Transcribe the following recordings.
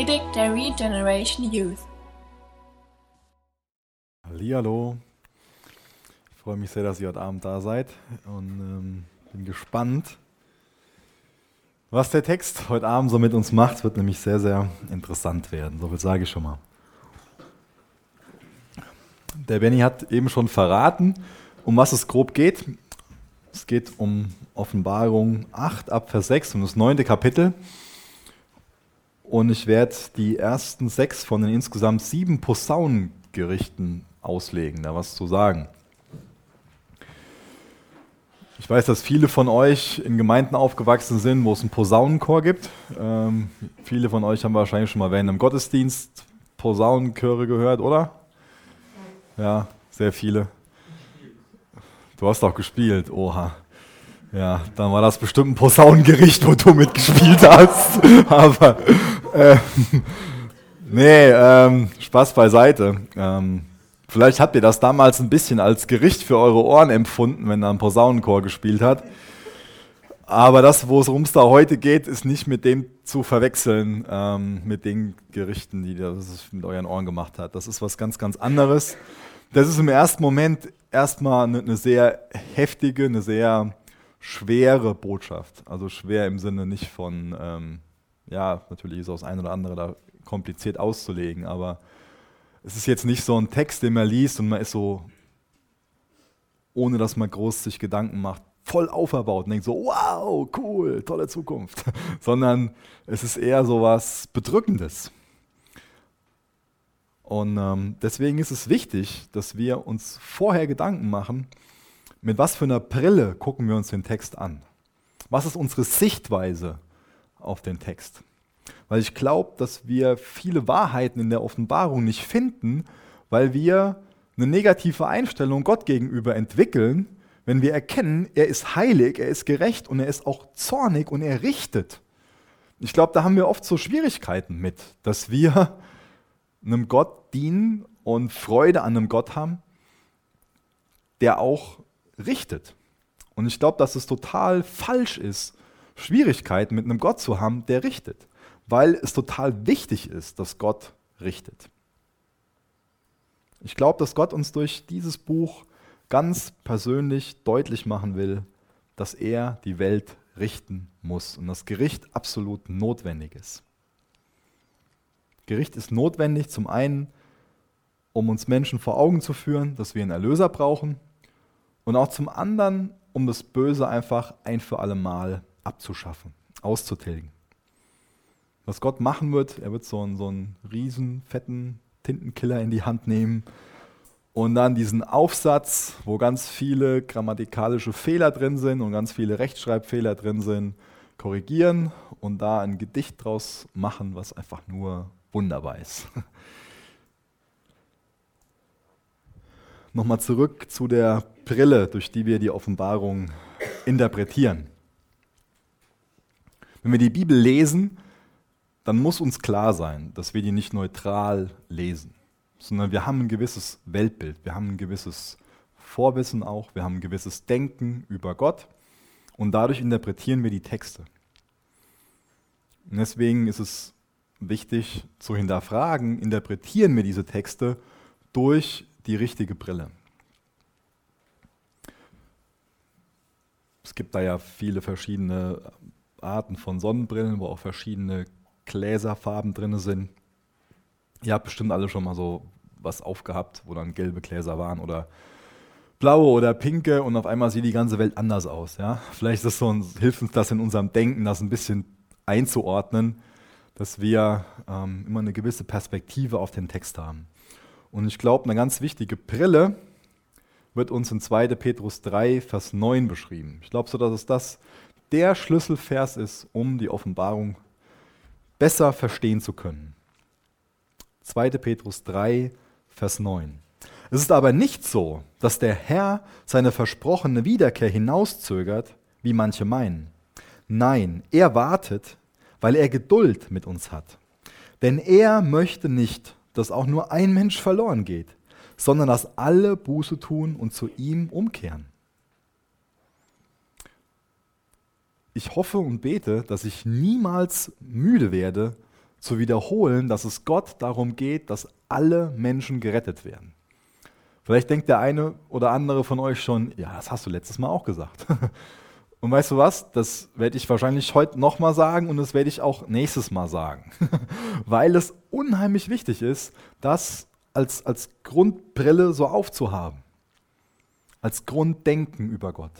Predigt der Regeneration Youth. Hallihallo. Ich freue mich sehr, dass ihr heute Abend da seid und ähm, bin gespannt, was der Text heute Abend so mit uns macht. Wird nämlich sehr, sehr interessant werden. So viel sage ich schon mal. Der Benny hat eben schon verraten, um was es grob geht. Es geht um Offenbarung 8 ab Vers 6, um das neunte Kapitel. Und ich werde die ersten sechs von den insgesamt sieben Posaunengerichten auslegen, da was zu sagen. Ich weiß, dass viele von euch in Gemeinden aufgewachsen sind, wo es einen Posaunenchor gibt. Ähm, viele von euch haben wahrscheinlich schon mal während einem Gottesdienst Posaunenchöre gehört, oder? Ja, sehr viele. Du hast auch gespielt, oha. Ja, dann war das bestimmt ein Posaunengericht, wo du mitgespielt hast. Aber äh, nee, ähm, Spaß beiseite. Ähm, vielleicht habt ihr das damals ein bisschen als Gericht für eure Ohren empfunden, wenn da ein Posaunenchor gespielt hat. Aber das, worum es da heute geht, ist nicht mit dem zu verwechseln, ähm, mit den Gerichten, die das mit euren Ohren gemacht hat. Das ist was ganz, ganz anderes. Das ist im ersten Moment erstmal eine, eine sehr heftige, eine sehr schwere Botschaft. Also schwer im Sinne nicht von, ähm, ja, natürlich ist auch das eine oder andere da kompliziert auszulegen, aber es ist jetzt nicht so ein Text, den man liest und man ist so, ohne dass man groß sich Gedanken macht, voll auferbaut und denkt so, wow, cool, tolle Zukunft, sondern es ist eher so was Bedrückendes. Und ähm, deswegen ist es wichtig, dass wir uns vorher Gedanken machen, mit was für einer Brille gucken wir uns den Text an? Was ist unsere Sichtweise auf den Text? Weil ich glaube, dass wir viele Wahrheiten in der Offenbarung nicht finden, weil wir eine negative Einstellung Gott gegenüber entwickeln, wenn wir erkennen, er ist heilig, er ist gerecht und er ist auch zornig und er richtet. Ich glaube, da haben wir oft so Schwierigkeiten mit, dass wir einem Gott dienen und Freude an einem Gott haben, der auch richtet. Und ich glaube, dass es total falsch ist, Schwierigkeiten mit einem Gott zu haben, der richtet, weil es total wichtig ist, dass Gott richtet. Ich glaube, dass Gott uns durch dieses Buch ganz persönlich deutlich machen will, dass er die Welt richten muss und das Gericht absolut notwendig ist. Gericht ist notwendig zum einen, um uns Menschen vor Augen zu führen, dass wir einen Erlöser brauchen, und auch zum anderen, um das Böse einfach ein für alle Mal abzuschaffen, auszutilgen. Was Gott machen wird, er wird so einen, so einen riesen, fetten Tintenkiller in die Hand nehmen und dann diesen Aufsatz, wo ganz viele grammatikalische Fehler drin sind und ganz viele Rechtschreibfehler drin sind, korrigieren und da ein Gedicht draus machen, was einfach nur wunderbar ist. Nochmal zurück zu der Brille, durch die wir die Offenbarung interpretieren. Wenn wir die Bibel lesen, dann muss uns klar sein, dass wir die nicht neutral lesen, sondern wir haben ein gewisses Weltbild, wir haben ein gewisses Vorwissen auch, wir haben ein gewisses Denken über Gott und dadurch interpretieren wir die Texte. Und deswegen ist es wichtig zu hinterfragen, interpretieren wir diese Texte durch die richtige Brille. Es gibt da ja viele verschiedene Arten von Sonnenbrillen, wo auch verschiedene Gläserfarben drin sind. Ihr habt bestimmt alle schon mal so was aufgehabt, wo dann gelbe Gläser waren oder blaue oder pinke und auf einmal sieht die ganze Welt anders aus. Ja? Vielleicht ist so ein, hilft uns das in unserem Denken, das ein bisschen einzuordnen, dass wir ähm, immer eine gewisse Perspektive auf den Text haben. Und ich glaube, eine ganz wichtige Brille wird uns in 2. Petrus 3, Vers 9 beschrieben. Ich glaube so, dass es das der Schlüsselvers ist, um die Offenbarung besser verstehen zu können. 2. Petrus 3, Vers 9. Es ist aber nicht so, dass der Herr seine versprochene Wiederkehr hinauszögert, wie manche meinen. Nein, er wartet, weil er Geduld mit uns hat. Denn er möchte nicht, dass auch nur ein Mensch verloren geht, sondern dass alle Buße tun und zu ihm umkehren. Ich hoffe und bete, dass ich niemals müde werde, zu wiederholen, dass es Gott darum geht, dass alle Menschen gerettet werden. Vielleicht denkt der eine oder andere von euch schon, ja, das hast du letztes Mal auch gesagt. Und weißt du was? Das werde ich wahrscheinlich heute nochmal sagen und das werde ich auch nächstes Mal sagen. Weil es unheimlich wichtig ist, das als, als Grundbrille so aufzuhaben. Als Grunddenken über Gott.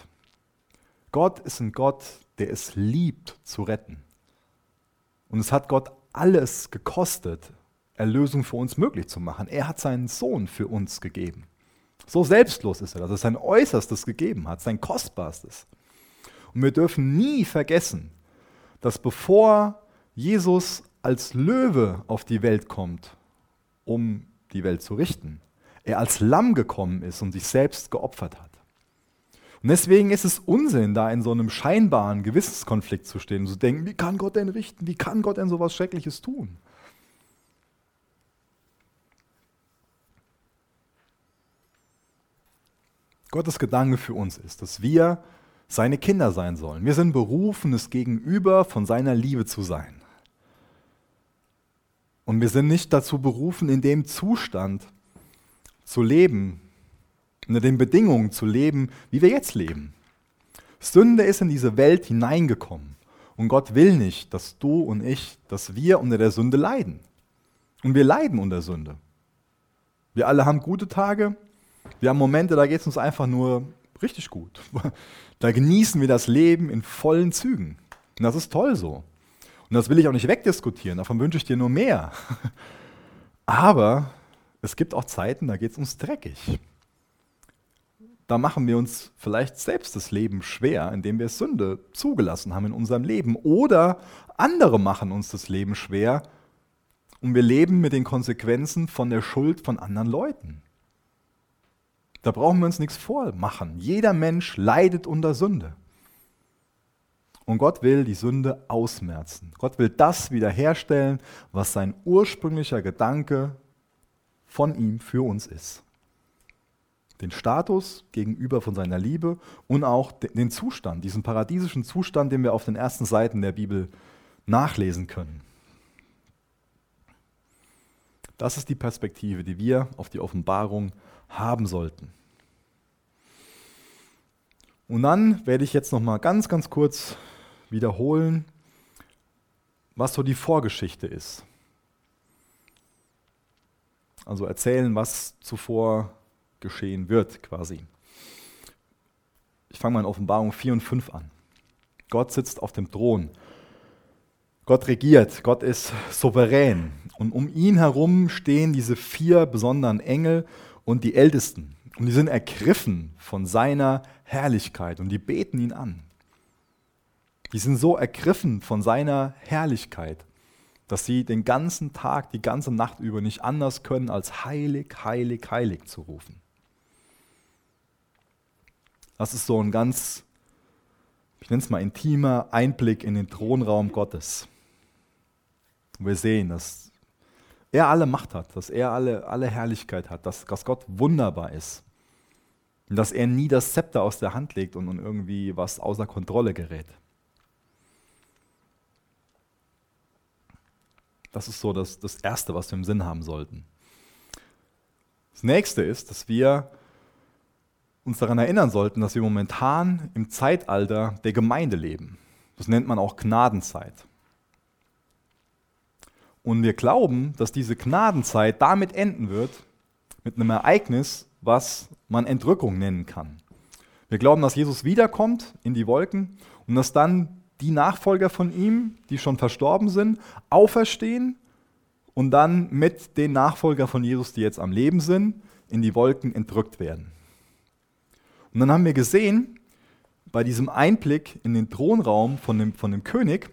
Gott ist ein Gott, der es liebt zu retten. Und es hat Gott alles gekostet, Erlösung für uns möglich zu machen. Er hat seinen Sohn für uns gegeben. So selbstlos ist er, dass er sein Äußerstes gegeben hat, sein Kostbarstes. Und wir dürfen nie vergessen, dass bevor Jesus als Löwe auf die Welt kommt, um die Welt zu richten, er als Lamm gekommen ist und sich selbst geopfert hat. Und deswegen ist es Unsinn, da in so einem scheinbaren Gewissenskonflikt zu stehen und zu denken, wie kann Gott denn richten? Wie kann Gott denn so etwas Schreckliches tun? Gottes Gedanke für uns ist, dass wir seine Kinder sein sollen. Wir sind berufen, es Gegenüber von seiner Liebe zu sein. Und wir sind nicht dazu berufen, in dem Zustand zu leben, unter den Bedingungen zu leben, wie wir jetzt leben. Sünde ist in diese Welt hineingekommen. Und Gott will nicht, dass du und ich, dass wir unter der Sünde leiden. Und wir leiden unter Sünde. Wir alle haben gute Tage. Wir haben Momente, da geht es uns einfach nur richtig gut. Da genießen wir das Leben in vollen Zügen. Und das ist toll so. Und das will ich auch nicht wegdiskutieren. Davon wünsche ich dir nur mehr. Aber es gibt auch Zeiten, da geht es uns dreckig da machen wir uns vielleicht selbst das Leben schwer, indem wir Sünde zugelassen haben in unserem Leben. Oder andere machen uns das Leben schwer und wir leben mit den Konsequenzen von der Schuld von anderen Leuten. Da brauchen wir uns nichts vormachen. Jeder Mensch leidet unter Sünde. Und Gott will die Sünde ausmerzen. Gott will das wiederherstellen, was sein ursprünglicher Gedanke von ihm für uns ist den Status gegenüber von seiner Liebe und auch den Zustand, diesen paradiesischen Zustand, den wir auf den ersten Seiten der Bibel nachlesen können. Das ist die Perspektive, die wir auf die Offenbarung haben sollten. Und dann werde ich jetzt noch mal ganz ganz kurz wiederholen, was so die Vorgeschichte ist. Also erzählen, was zuvor geschehen wird, quasi. Ich fange mal in Offenbarung 4 und 5 an. Gott sitzt auf dem Thron. Gott regiert, Gott ist souverän. Und um ihn herum stehen diese vier besonderen Engel und die Ältesten. Und die sind ergriffen von seiner Herrlichkeit und die beten ihn an. Die sind so ergriffen von seiner Herrlichkeit, dass sie den ganzen Tag, die ganze Nacht über nicht anders können, als heilig, heilig, heilig zu rufen. Das ist so ein ganz, ich nenne es mal intimer Einblick in den Thronraum Gottes. Und wir sehen, dass er alle Macht hat, dass er alle, alle Herrlichkeit hat, dass, dass Gott wunderbar ist. Und dass er nie das Zepter aus der Hand legt und, und irgendwie was außer Kontrolle gerät. Das ist so das, das Erste, was wir im Sinn haben sollten. Das nächste ist, dass wir uns daran erinnern sollten, dass wir momentan im Zeitalter der Gemeinde leben. Das nennt man auch Gnadenzeit. Und wir glauben, dass diese Gnadenzeit damit enden wird, mit einem Ereignis, was man Entrückung nennen kann. Wir glauben, dass Jesus wiederkommt in die Wolken und dass dann die Nachfolger von ihm, die schon verstorben sind, auferstehen und dann mit den Nachfolgern von Jesus, die jetzt am Leben sind, in die Wolken entrückt werden. Und dann haben wir gesehen, bei diesem Einblick in den Thronraum von dem, von dem König,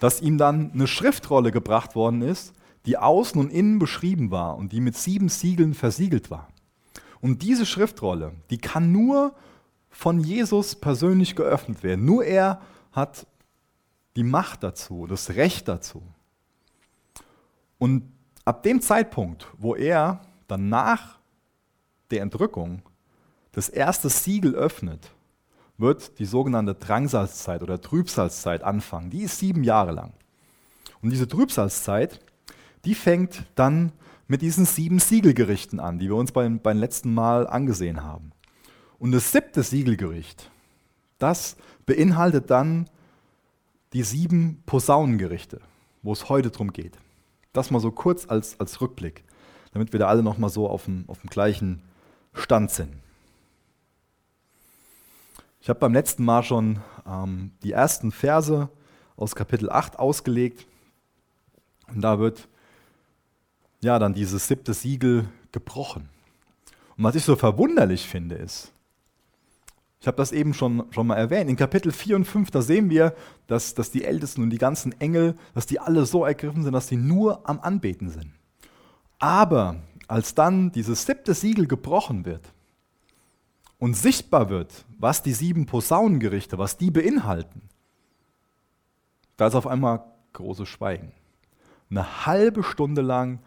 dass ihm dann eine Schriftrolle gebracht worden ist, die außen und innen beschrieben war und die mit sieben Siegeln versiegelt war. Und diese Schriftrolle, die kann nur von Jesus persönlich geöffnet werden. Nur er hat die Macht dazu, das Recht dazu. Und ab dem Zeitpunkt, wo er dann nach der Entrückung das erste Siegel öffnet, wird die sogenannte Drangsalzzeit oder Trübsalzeit anfangen. Die ist sieben Jahre lang. Und diese Trübsalzeit, die fängt dann mit diesen sieben Siegelgerichten an, die wir uns beim, beim letzten Mal angesehen haben. Und das siebte Siegelgericht, das beinhaltet dann die sieben Posaunengerichte, wo es heute drum geht. Das mal so kurz als, als Rückblick, damit wir da alle nochmal so auf dem, auf dem gleichen Stand sind. Ich habe beim letzten Mal schon ähm, die ersten Verse aus Kapitel 8 ausgelegt. Und da wird ja dann dieses siebte Siegel gebrochen. Und was ich so verwunderlich finde, ist, ich habe das eben schon, schon mal erwähnt, in Kapitel 4 und 5, da sehen wir, dass, dass die Ältesten und die ganzen Engel, dass die alle so ergriffen sind, dass sie nur am Anbeten sind. Aber als dann dieses siebte Siegel gebrochen wird und sichtbar wird, was die sieben Posaunengerichte, was die beinhalten, da ist auf einmal großes Schweigen. Eine halbe Stunde lang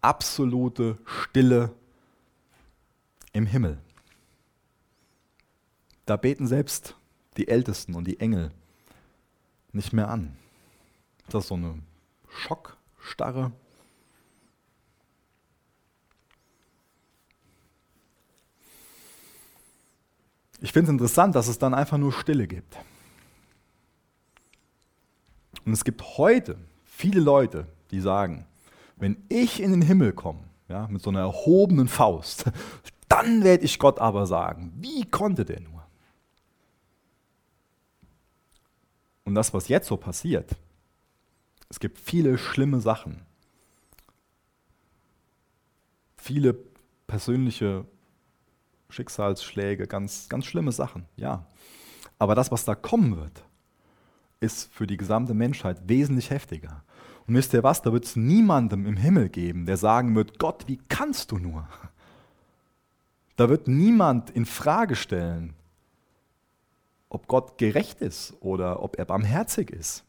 absolute Stille im Himmel. Da beten selbst die Ältesten und die Engel nicht mehr an. Das ist so eine Schockstarre. Ich finde es interessant, dass es dann einfach nur Stille gibt. Und es gibt heute viele Leute, die sagen, wenn ich in den Himmel komme, ja, mit so einer erhobenen Faust, dann werde ich Gott aber sagen, wie konnte der nur? Und das, was jetzt so passiert, es gibt viele schlimme Sachen, viele persönliche Schicksalsschläge, ganz, ganz schlimme Sachen, ja. Aber das, was da kommen wird, ist für die gesamte Menschheit wesentlich heftiger. Und wisst ihr was, da wird es niemandem im Himmel geben, der sagen wird, Gott, wie kannst du nur? Da wird niemand in Frage stellen, ob Gott gerecht ist oder ob er barmherzig ist.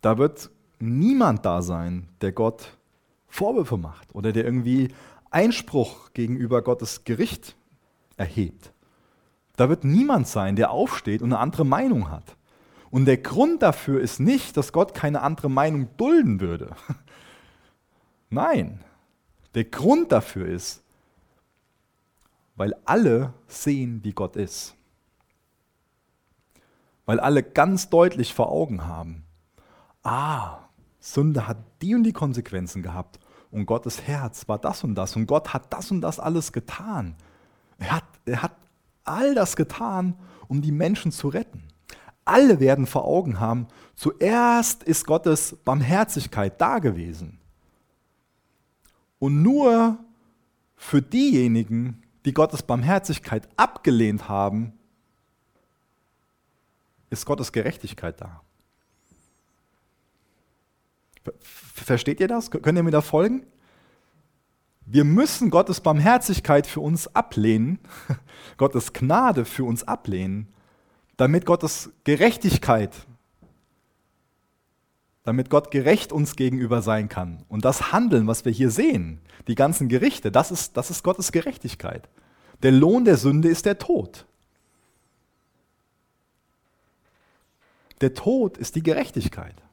Da wird niemand da sein, der Gott Vorwürfe macht oder der irgendwie Einspruch gegenüber Gottes Gericht erhebt. Da wird niemand sein, der aufsteht und eine andere Meinung hat. Und der Grund dafür ist nicht, dass Gott keine andere Meinung dulden würde. Nein, der Grund dafür ist, weil alle sehen, wie Gott ist weil alle ganz deutlich vor Augen haben, ah, Sünde hat die und die Konsequenzen gehabt und Gottes Herz war das und das und Gott hat das und das alles getan. Er hat, er hat all das getan, um die Menschen zu retten. Alle werden vor Augen haben, zuerst ist Gottes Barmherzigkeit da gewesen. Und nur für diejenigen, die Gottes Barmherzigkeit abgelehnt haben, ist Gottes Gerechtigkeit da. Versteht ihr das? Könnt ihr mir da folgen? Wir müssen Gottes Barmherzigkeit für uns ablehnen, Gottes Gnade für uns ablehnen, damit Gottes Gerechtigkeit, damit Gott gerecht uns gegenüber sein kann. Und das Handeln, was wir hier sehen, die ganzen Gerichte, das ist, das ist Gottes Gerechtigkeit. Der Lohn der Sünde ist der Tod. Der Tod ist die Gerechtigkeit.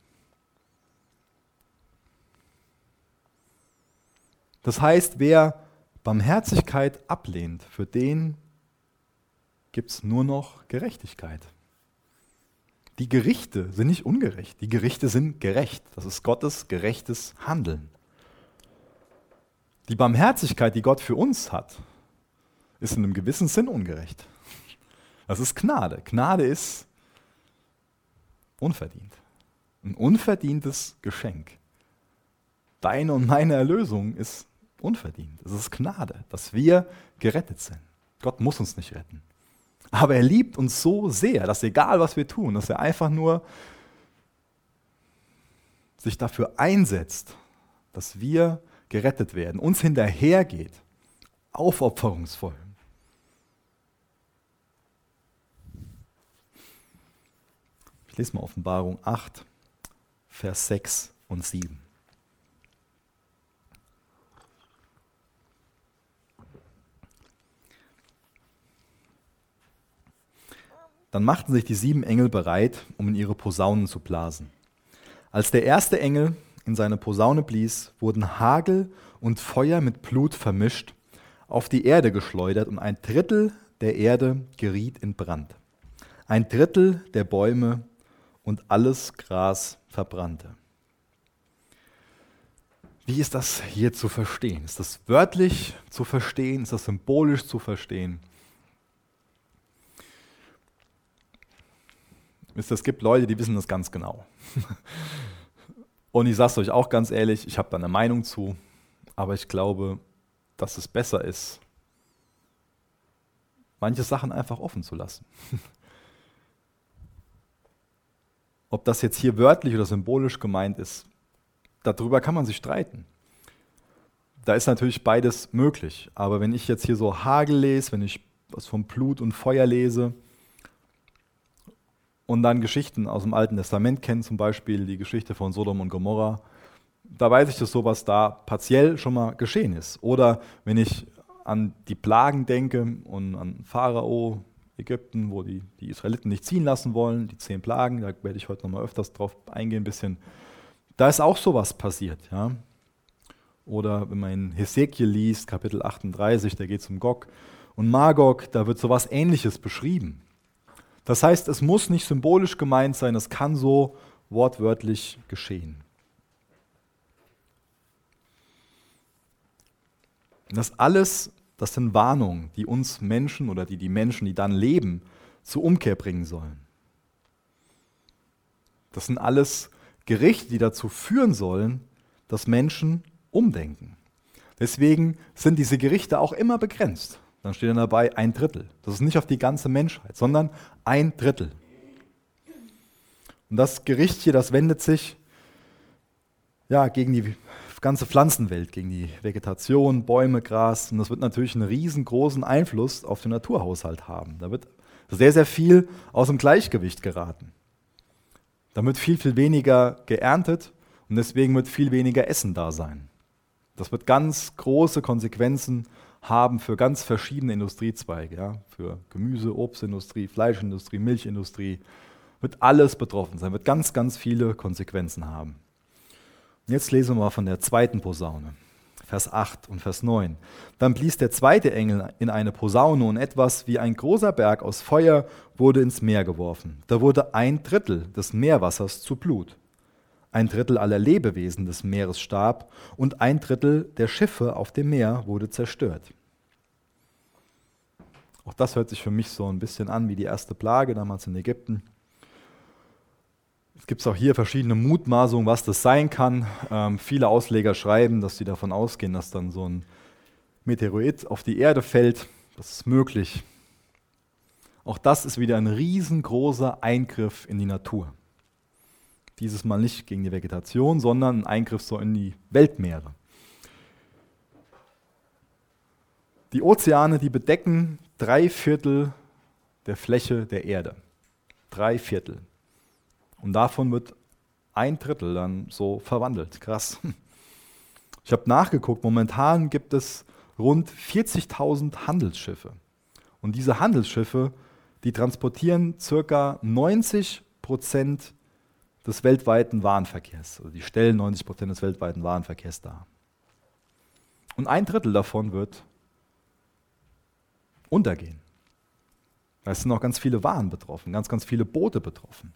Das heißt, wer Barmherzigkeit ablehnt, für den gibt es nur noch Gerechtigkeit. Die Gerichte sind nicht ungerecht, die Gerichte sind gerecht. Das ist Gottes gerechtes Handeln. Die Barmherzigkeit, die Gott für uns hat, ist in einem gewissen Sinn ungerecht. Das ist Gnade. Gnade ist Unverdient. Ein unverdientes Geschenk. Deine und meine Erlösung ist unverdient. Es ist Gnade, dass wir gerettet sind. Gott muss uns nicht retten. Aber er liebt uns so sehr, dass egal was wir tun, dass er einfach nur sich dafür einsetzt, dass wir gerettet werden, uns hinterhergeht, aufopferungsvoll. Ich lese mal Offenbarung 8, Vers 6 und 7. Dann machten sich die sieben Engel bereit, um in ihre Posaunen zu blasen. Als der erste Engel in seine Posaune blies, wurden Hagel und Feuer mit Blut vermischt, auf die Erde geschleudert und ein Drittel der Erde geriet in Brand. Ein Drittel der Bäume und alles Gras verbrannte. Wie ist das hier zu verstehen? Ist das wörtlich zu verstehen? Ist das symbolisch zu verstehen? Es gibt Leute, die wissen das ganz genau. Und ich sage es euch auch ganz ehrlich, ich habe da eine Meinung zu, aber ich glaube, dass es besser ist, manche Sachen einfach offen zu lassen. Ob das jetzt hier wörtlich oder symbolisch gemeint ist, darüber kann man sich streiten. Da ist natürlich beides möglich. Aber wenn ich jetzt hier so Hagel lese, wenn ich was von Blut und Feuer lese, und dann Geschichten aus dem Alten Testament kennen, zum Beispiel die Geschichte von Sodom und Gomorra, da weiß ich, dass sowas da partiell schon mal geschehen ist. Oder wenn ich an die Plagen denke und an Pharao, Ägypten, wo die, die Israeliten nicht ziehen lassen wollen, die zehn Plagen, da werde ich heute noch mal öfters drauf eingehen, ein bisschen. Da ist auch sowas passiert. Ja? Oder wenn man in Hesekiel liest, Kapitel 38, da geht es um Gog und Magog, da wird sowas Ähnliches beschrieben. Das heißt, es muss nicht symbolisch gemeint sein, es kann so wortwörtlich geschehen. Das alles, das sind Warnungen, die uns Menschen oder die die Menschen, die dann leben, zur Umkehr bringen sollen. Das sind alles Gerichte, die dazu führen sollen, dass Menschen umdenken. Deswegen sind diese Gerichte auch immer begrenzt. Dann steht dann dabei ein Drittel. Das ist nicht auf die ganze Menschheit, sondern ein Drittel. Und das Gericht hier, das wendet sich ja, gegen die ganze Pflanzenwelt, gegen die Vegetation, Bäume, Gras. Und das wird natürlich einen riesengroßen Einfluss auf den Naturhaushalt haben. Da wird sehr, sehr viel aus dem Gleichgewicht geraten. Da wird viel, viel weniger geerntet und deswegen wird viel weniger Essen da sein. Das wird ganz große Konsequenzen haben für ganz verschiedene Industriezweige, ja, für Gemüse, Obstindustrie, Fleischindustrie, Milchindustrie, wird alles betroffen sein, wird ganz, ganz viele Konsequenzen haben. Und jetzt lesen wir mal von der zweiten Posaune, Vers 8 und Vers 9. Dann blies der zweite Engel in eine Posaune und etwas wie ein großer Berg aus Feuer wurde ins Meer geworfen. Da wurde ein Drittel des Meerwassers zu Blut. Ein Drittel aller Lebewesen des Meeres starb und ein Drittel der Schiffe auf dem Meer wurde zerstört. Auch das hört sich für mich so ein bisschen an wie die erste Plage damals in Ägypten. Es gibt auch hier verschiedene Mutmaßungen, was das sein kann. Ähm, viele Ausleger schreiben, dass sie davon ausgehen, dass dann so ein Meteorit auf die Erde fällt. Das ist möglich. Auch das ist wieder ein riesengroßer Eingriff in die Natur. Dieses Mal nicht gegen die Vegetation, sondern ein Eingriff so in die Weltmeere. Die Ozeane, die bedecken drei Viertel der Fläche der Erde. Drei Viertel. Und davon wird ein Drittel dann so verwandelt. Krass. Ich habe nachgeguckt, momentan gibt es rund 40.000 Handelsschiffe. Und diese Handelsschiffe, die transportieren circa 90 Prozent des weltweiten Warenverkehrs. Also die stellen 90 Prozent des weltweiten Warenverkehrs dar. Und ein Drittel davon wird untergehen. Es sind auch ganz viele Waren betroffen, ganz, ganz viele Boote betroffen.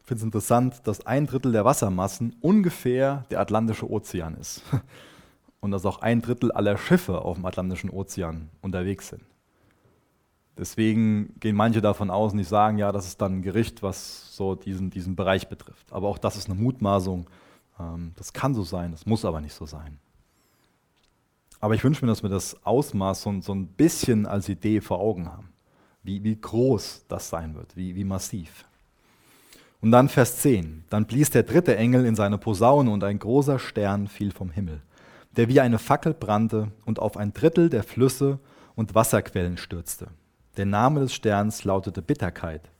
Ich finde es interessant, dass ein Drittel der Wassermassen ungefähr der Atlantische Ozean ist. Und dass auch ein Drittel aller Schiffe auf dem Atlantischen Ozean unterwegs sind. Deswegen gehen manche davon aus und die sagen, ja, das ist dann ein Gericht, was so diesen, diesen Bereich betrifft. Aber auch das ist eine Mutmaßung. Ähm, das kann so sein, das muss aber nicht so sein. Aber ich wünsche mir, dass wir das Ausmaß so, so ein bisschen als Idee vor Augen haben. Wie, wie groß das sein wird, wie, wie massiv. Und dann Vers 10. Dann blies der dritte Engel in seine Posaune und ein großer Stern fiel vom Himmel, der wie eine Fackel brannte und auf ein Drittel der Flüsse und Wasserquellen stürzte. Der Name des Sterns lautete Bitterkeit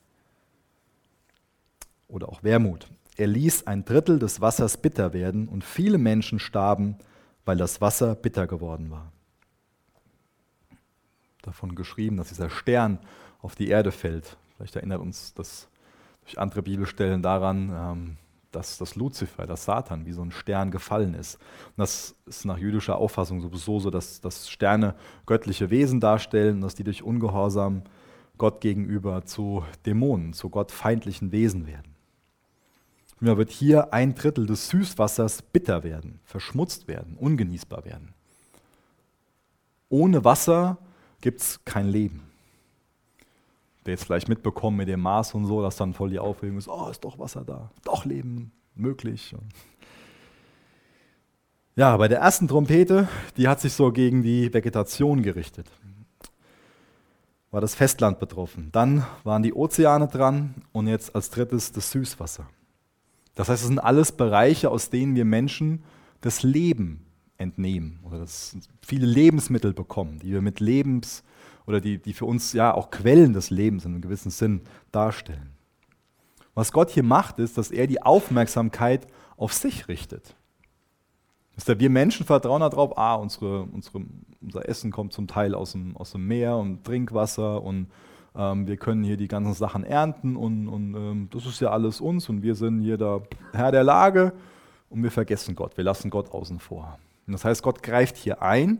oder auch Wermut. Er ließ ein Drittel des Wassers bitter werden und viele Menschen starben, weil das Wasser bitter geworden war. davon geschrieben, dass dieser Stern auf die Erde fällt. Vielleicht erinnert uns das durch andere Bibelstellen daran, dass das Luzifer, das Satan, wie so ein Stern gefallen ist. Und das ist nach jüdischer Auffassung sowieso so, dass, dass Sterne göttliche Wesen darstellen, dass die durch Ungehorsam Gott gegenüber zu Dämonen, zu gottfeindlichen Wesen werden. Und da wird hier ein Drittel des Süßwassers bitter werden, verschmutzt werden, ungenießbar werden. Ohne Wasser gibt es kein Leben. Der jetzt vielleicht mitbekommen mit dem Maß und so, dass dann voll die Aufregung ist, oh, ist doch Wasser da, doch Leben möglich. Ja, bei der ersten Trompete, die hat sich so gegen die Vegetation gerichtet. War das Festland betroffen. Dann waren die Ozeane dran und jetzt als drittes das Süßwasser. Das heißt, es sind alles Bereiche, aus denen wir Menschen das Leben entnehmen oder viele Lebensmittel bekommen, die wir mit Lebens oder die, die für uns ja auch Quellen des Lebens in einem gewissen Sinn darstellen. Was Gott hier macht, ist, dass er die Aufmerksamkeit auf sich richtet. Wir Menschen vertrauen darauf, ah, unsere, unsere, unser Essen kommt zum Teil aus dem, aus dem Meer und Trinkwasser und ähm, wir können hier die ganzen Sachen ernten und, und ähm, das ist ja alles uns und wir sind hier der Herr der Lage und wir vergessen Gott, wir lassen Gott außen vor. Und das heißt, Gott greift hier ein,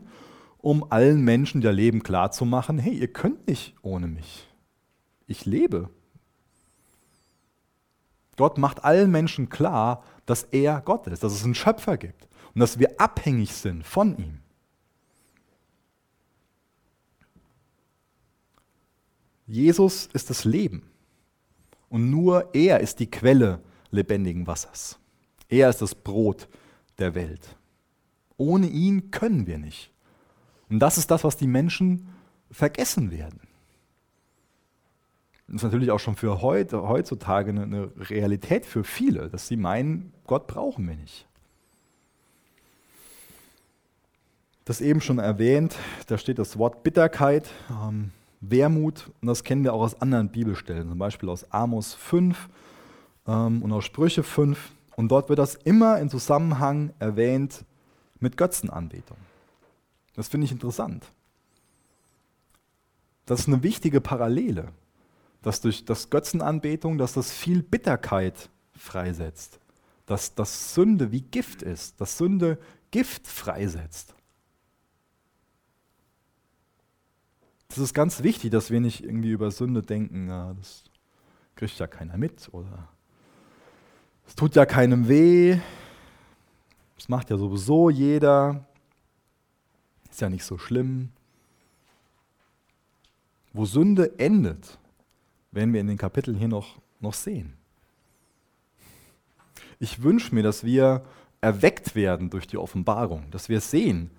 um allen Menschen, die da leben, klarzumachen, hey, ihr könnt nicht ohne mich. Ich lebe. Gott macht allen Menschen klar, dass er Gott ist, dass es einen Schöpfer gibt und dass wir abhängig sind von ihm. Jesus ist das Leben und nur er ist die Quelle lebendigen Wassers. Er ist das Brot der Welt. Ohne ihn können wir nicht. Und das ist das, was die Menschen vergessen werden. Das ist natürlich auch schon für heute, heutzutage eine, Realität für viele, dass sie meinen, Gott brauchen wir nicht. Das eben schon erwähnt, da steht das Wort Bitterkeit, ähm, Wermut, und das kennen wir auch aus anderen Bibelstellen, zum Beispiel aus Amos 5 ähm, und aus Sprüche 5. Und dort wird das immer in Zusammenhang erwähnt mit Götzenanbetung. Das finde ich interessant. Das ist eine wichtige Parallele, dass durch das Götzenanbetung, dass das viel Bitterkeit freisetzt, dass das Sünde wie Gift ist, dass Sünde Gift freisetzt. Das ist ganz wichtig, dass wir nicht irgendwie über Sünde denken, ja, das kriegt ja keiner mit oder es tut ja keinem weh, das macht ja sowieso jeder. Ist ja nicht so schlimm. Wo Sünde endet, werden wir in den Kapiteln hier noch, noch sehen. Ich wünsche mir, dass wir erweckt werden durch die Offenbarung, dass wir sehen,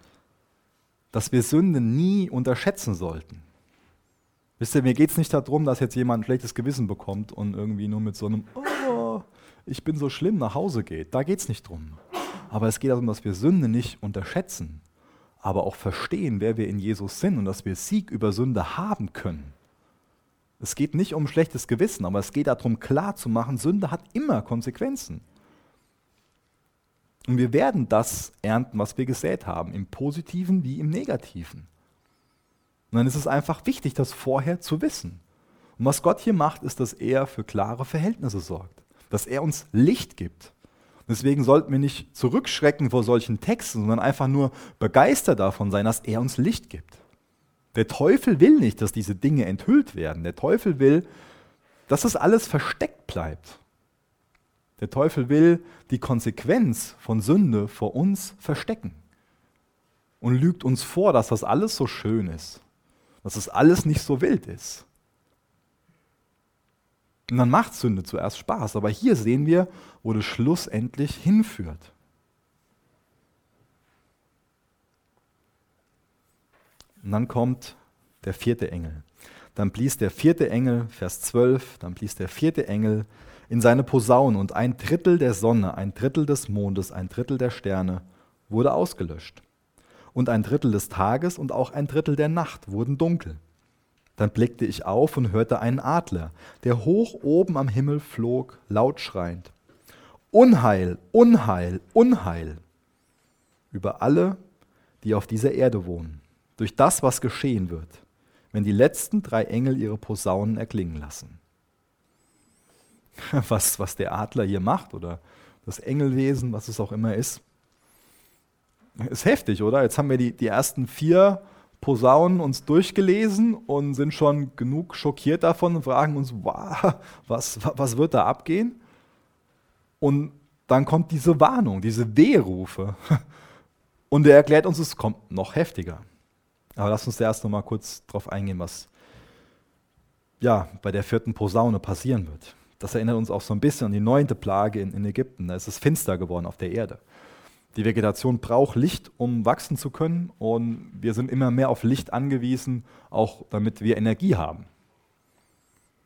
dass wir Sünde nie unterschätzen sollten. Wisst ihr, mir geht es nicht darum, dass jetzt jemand ein schlechtes Gewissen bekommt und irgendwie nur mit so einem, oh, ich bin so schlimm nach Hause geht. Da geht es nicht drum. Aber es geht darum, dass wir Sünde nicht unterschätzen, aber auch verstehen, wer wir in Jesus sind und dass wir Sieg über Sünde haben können. Es geht nicht um schlechtes Gewissen, aber es geht darum, klarzumachen, Sünde hat immer Konsequenzen. Und wir werden das ernten, was wir gesät haben, im positiven wie im negativen. Und dann ist es einfach wichtig, das vorher zu wissen. Und was Gott hier macht, ist, dass er für klare Verhältnisse sorgt, dass er uns Licht gibt, Deswegen sollten wir nicht zurückschrecken vor solchen Texten, sondern einfach nur begeistert davon sein, dass er uns Licht gibt. Der Teufel will nicht, dass diese Dinge enthüllt werden. Der Teufel will, dass das alles versteckt bleibt. Der Teufel will die Konsequenz von Sünde vor uns verstecken und lügt uns vor, dass das alles so schön ist, dass das alles nicht so wild ist. Und dann macht Sünde zuerst Spaß. Aber hier sehen wir, wo das schlussendlich hinführt. Und dann kommt der vierte Engel. Dann blies der vierte Engel, Vers 12, dann blies der vierte Engel in seine Posaune und ein Drittel der Sonne, ein Drittel des Mondes, ein Drittel der Sterne wurde ausgelöscht. Und ein Drittel des Tages und auch ein Drittel der Nacht wurden dunkel. Dann blickte ich auf und hörte einen Adler, der hoch oben am Himmel flog, laut schreiend. Unheil, Unheil, Unheil über alle, die auf dieser Erde wohnen, durch das, was geschehen wird. wenn die letzten drei Engel ihre Posaunen erklingen lassen. Was, was der Adler hier macht oder das Engelwesen, was es auch immer ist. Ist heftig, oder? Jetzt haben wir die, die ersten vier Posaunen uns durchgelesen und sind schon genug schockiert davon und fragen uns, wow, was, was wird da abgehen? Und dann kommt diese Warnung, diese Wehrufe. Und er erklärt uns, es kommt noch heftiger. Aber lass uns erst noch mal kurz darauf eingehen, was ja, bei der vierten Posaune passieren wird. Das erinnert uns auch so ein bisschen an die neunte Plage in, in Ägypten. Da ist es finster geworden auf der Erde. Die Vegetation braucht Licht, um wachsen zu können. Und wir sind immer mehr auf Licht angewiesen, auch damit wir Energie haben.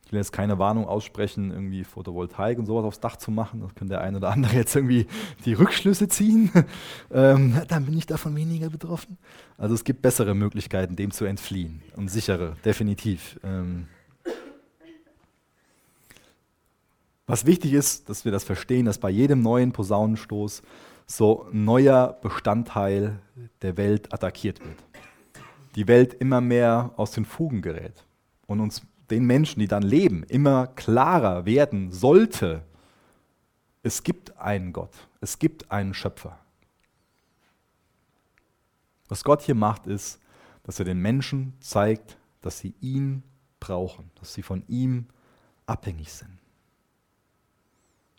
Ich will jetzt keine Warnung aussprechen, irgendwie Photovoltaik und sowas aufs Dach zu machen. Das könnte der eine oder andere jetzt irgendwie die Rückschlüsse ziehen. ähm, dann bin ich davon weniger betroffen. Also es gibt bessere Möglichkeiten, dem zu entfliehen. Und sichere, definitiv. Ähm Was wichtig ist, dass wir das verstehen, dass bei jedem neuen Posaunenstoß so neuer Bestandteil der Welt attackiert wird. Die Welt immer mehr aus den Fugen gerät und uns den Menschen, die dann leben, immer klarer werden sollte, es gibt einen Gott, es gibt einen Schöpfer. Was Gott hier macht, ist, dass er den Menschen zeigt, dass sie ihn brauchen, dass sie von ihm abhängig sind.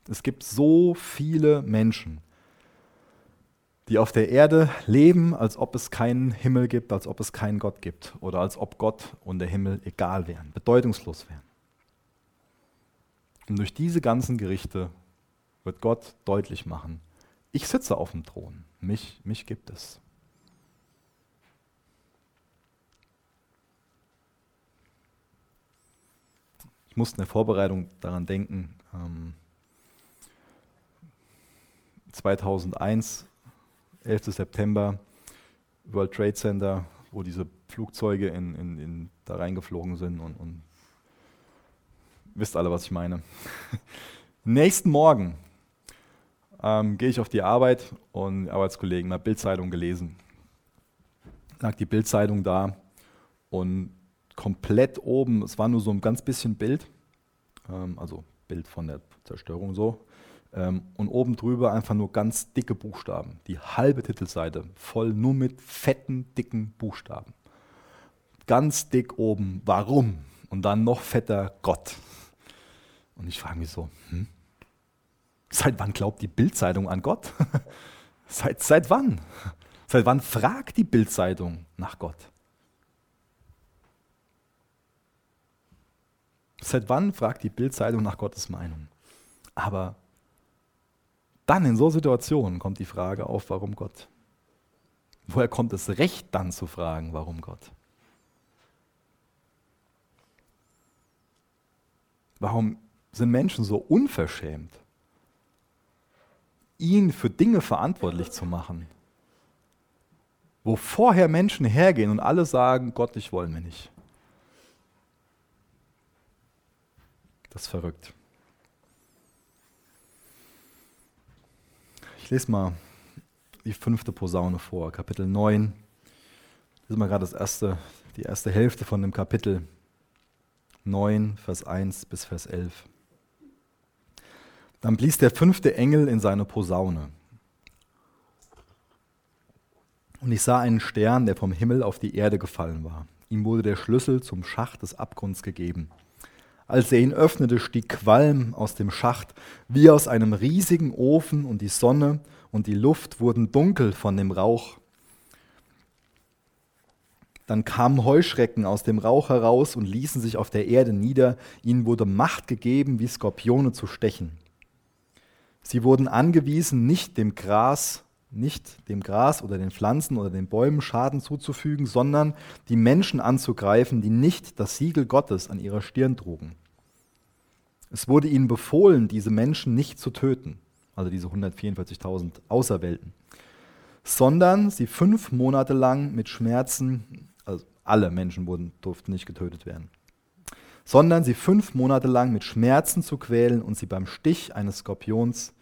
Es gibt so viele Menschen, die auf der Erde leben, als ob es keinen Himmel gibt, als ob es keinen Gott gibt oder als ob Gott und der Himmel egal wären, bedeutungslos wären. Und durch diese ganzen Gerichte wird Gott deutlich machen, ich sitze auf dem Thron, mich, mich gibt es. Ich musste in der Vorbereitung daran denken, ähm, 2001 11. September, World Trade Center, wo diese Flugzeuge in, in, in da reingeflogen sind und, und wisst alle, was ich meine. Nächsten Morgen ähm, gehe ich auf die Arbeit und Arbeitskollegen haben Bildzeitung gelesen. Lag die Bildzeitung da und komplett oben, es war nur so ein ganz bisschen Bild, ähm, also Bild von der Zerstörung so, und oben drüber einfach nur ganz dicke Buchstaben. Die halbe Titelseite voll nur mit fetten, dicken Buchstaben. Ganz dick oben, warum? Und dann noch fetter Gott. Und ich frage mich so, hm? seit wann glaubt die Bildzeitung an Gott? seit, seit wann? Seit wann fragt die Bildzeitung nach Gott? Seit wann fragt die Bildzeitung nach Gottes Meinung? Aber dann in so Situationen kommt die Frage auf, warum Gott? Woher kommt das Recht dann zu fragen, warum Gott? Warum sind Menschen so unverschämt, ihn für Dinge verantwortlich zu machen, wo vorher Menschen hergehen und alle sagen, Gott, ich wollen wir nicht. Das ist verrückt. Ich lese mal die fünfte Posaune vor, Kapitel 9. Das ist mal gerade das erste, die erste Hälfte von dem Kapitel 9, Vers 1 bis Vers 11. Dann blies der fünfte Engel in seine Posaune. Und ich sah einen Stern, der vom Himmel auf die Erde gefallen war. Ihm wurde der Schlüssel zum Schacht des Abgrunds gegeben. Als er ihn öffnete, stieg Qualm aus dem Schacht wie aus einem riesigen Ofen und die Sonne und die Luft wurden dunkel von dem Rauch. Dann kamen Heuschrecken aus dem Rauch heraus und ließen sich auf der Erde nieder. Ihnen wurde Macht gegeben, wie Skorpione zu stechen. Sie wurden angewiesen, nicht dem Gras nicht dem Gras oder den Pflanzen oder den Bäumen Schaden zuzufügen, sondern die Menschen anzugreifen, die nicht das Siegel Gottes an ihrer Stirn trugen. Es wurde ihnen befohlen, diese Menschen nicht zu töten, also diese 144.000 Auserwählten, sondern sie fünf Monate lang mit Schmerzen, also alle Menschen wurden, durften nicht getötet werden, sondern sie fünf Monate lang mit Schmerzen zu quälen und sie beim Stich eines Skorpions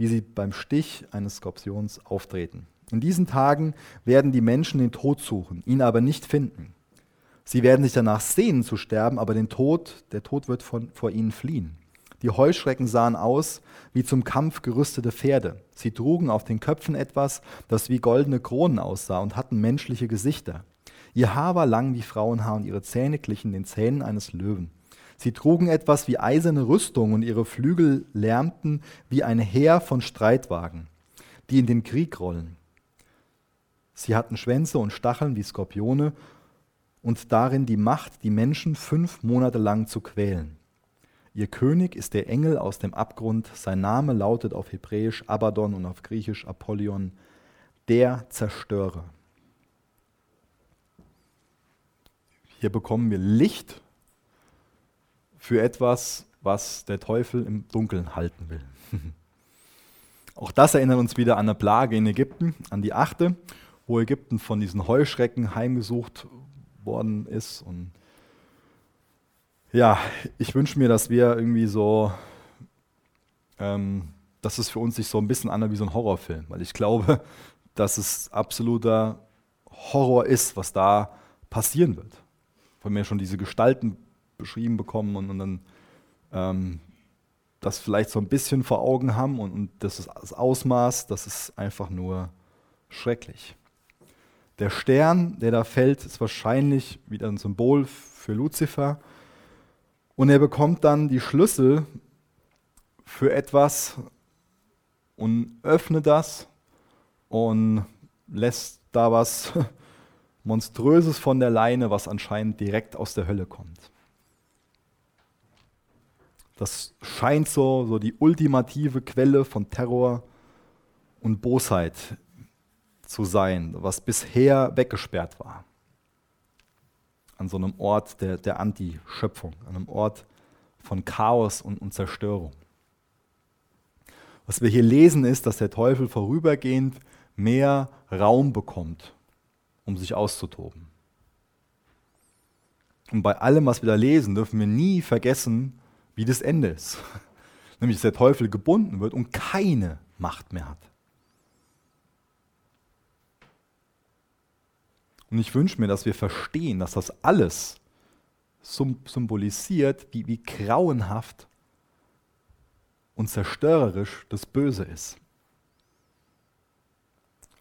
wie sie beim Stich eines Skorpions auftreten. In diesen Tagen werden die Menschen den Tod suchen, ihn aber nicht finden. Sie werden sich danach sehnen zu sterben, aber den Tod, der Tod wird von, vor ihnen fliehen. Die Heuschrecken sahen aus wie zum Kampf gerüstete Pferde. Sie trugen auf den Köpfen etwas, das wie goldene Kronen aussah und hatten menschliche Gesichter. Ihr Haar war lang wie Frauenhaar und ihre Zähne glichen den Zähnen eines Löwen. Sie trugen etwas wie eiserne Rüstung und ihre Flügel lärmten wie ein Heer von Streitwagen, die in den Krieg rollen. Sie hatten Schwänze und Stacheln wie Skorpione und darin die Macht, die Menschen fünf Monate lang zu quälen. Ihr König ist der Engel aus dem Abgrund. Sein Name lautet auf Hebräisch Abaddon und auf Griechisch Apollyon, der Zerstörer. Hier bekommen wir Licht für etwas, was der Teufel im Dunkeln halten will. Auch das erinnert uns wieder an eine Plage in Ägypten, an die achte, wo Ägypten von diesen Heuschrecken heimgesucht worden ist. Und ja, ich wünsche mir, dass wir irgendwie so, ähm, dass es für uns sich so ein bisschen anhört wie so ein Horrorfilm, weil ich glaube, dass es absoluter Horror ist, was da passieren wird. Von mir schon diese Gestalten beschrieben bekommen und, und dann ähm, das vielleicht so ein bisschen vor Augen haben und, und das, das Ausmaß, das ist einfach nur schrecklich. Der Stern, der da fällt, ist wahrscheinlich wieder ein Symbol für Luzifer. Und er bekommt dann die Schlüssel für etwas und öffnet das und lässt da was Monströses von der Leine, was anscheinend direkt aus der Hölle kommt. Das scheint so, so die ultimative Quelle von Terror und Bosheit zu sein, was bisher weggesperrt war. An so einem Ort der, der Anti-Schöpfung, an einem Ort von Chaos und, und Zerstörung. Was wir hier lesen, ist, dass der Teufel vorübergehend mehr Raum bekommt, um sich auszutoben. Und bei allem, was wir da lesen, dürfen wir nie vergessen, wie das Ende ist. Nämlich, dass der Teufel gebunden wird und keine Macht mehr hat. Und ich wünsche mir, dass wir verstehen, dass das alles symbolisiert, wie, wie grauenhaft und zerstörerisch das Böse ist.